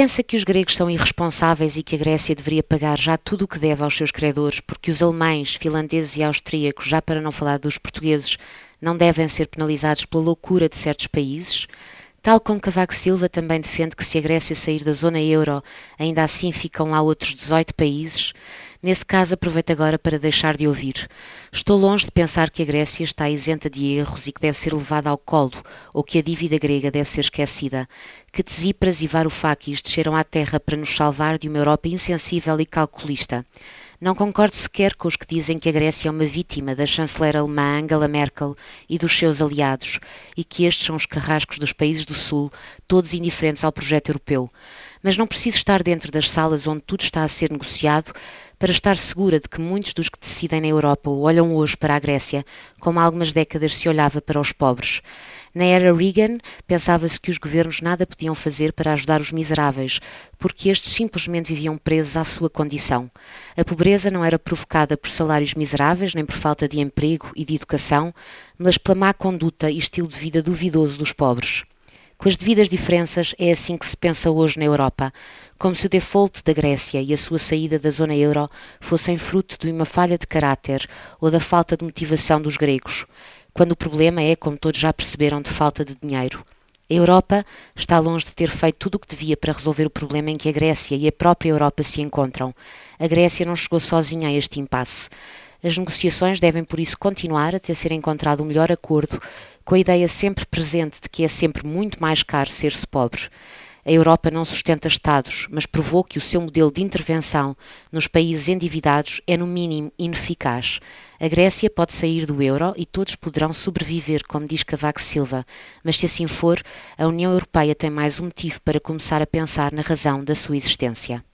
Pensa que os gregos são irresponsáveis e que a Grécia deveria pagar já tudo o que deve aos seus credores, porque os alemães, finlandeses e austríacos, já para não falar dos portugueses, não devem ser penalizados pela loucura de certos países? Tal como Cavaco Silva também defende que se a Grécia sair da zona euro, ainda assim ficam lá outros 18 países, Nesse caso, aproveito agora para deixar de ouvir. Estou longe de pensar que a Grécia está isenta de erros e que deve ser levada ao colo, ou que a dívida grega deve ser esquecida. Que Tsipras e Varoufakis desceram à terra para nos salvar de uma Europa insensível e calculista. Não concordo sequer com os que dizem que a Grécia é uma vítima da chanceler alemã Angela Merkel e dos seus aliados, e que estes são os carrascos dos países do Sul, todos indiferentes ao projeto europeu. Mas não preciso estar dentro das salas onde tudo está a ser negociado para estar segura de que muitos dos que decidem na Europa olham hoje para a Grécia como há algumas décadas se olhava para os pobres. Na era Reagan, pensava-se que os governos nada podiam fazer para ajudar os miseráveis, porque estes simplesmente viviam presos à sua condição. A pobreza não era provocada por salários miseráveis, nem por falta de emprego e de educação, mas pela má conduta e estilo de vida duvidoso dos pobres. Com as devidas diferenças, é assim que se pensa hoje na Europa, como se o default da Grécia e a sua saída da zona euro fossem fruto de uma falha de caráter ou da falta de motivação dos gregos, quando o problema é, como todos já perceberam, de falta de dinheiro. A Europa está longe de ter feito tudo o que devia para resolver o problema em que a Grécia e a própria Europa se encontram. A Grécia não chegou sozinha a este impasse. As negociações devem, por isso, continuar até ser encontrado o melhor acordo, com a ideia sempre presente de que é sempre muito mais caro ser-se pobre. A Europa não sustenta Estados, mas provou que o seu modelo de intervenção nos países endividados é, no mínimo, ineficaz. A Grécia pode sair do euro e todos poderão sobreviver, como diz Cavaco Silva, mas se assim for, a União Europeia tem mais um motivo para começar a pensar na razão da sua existência.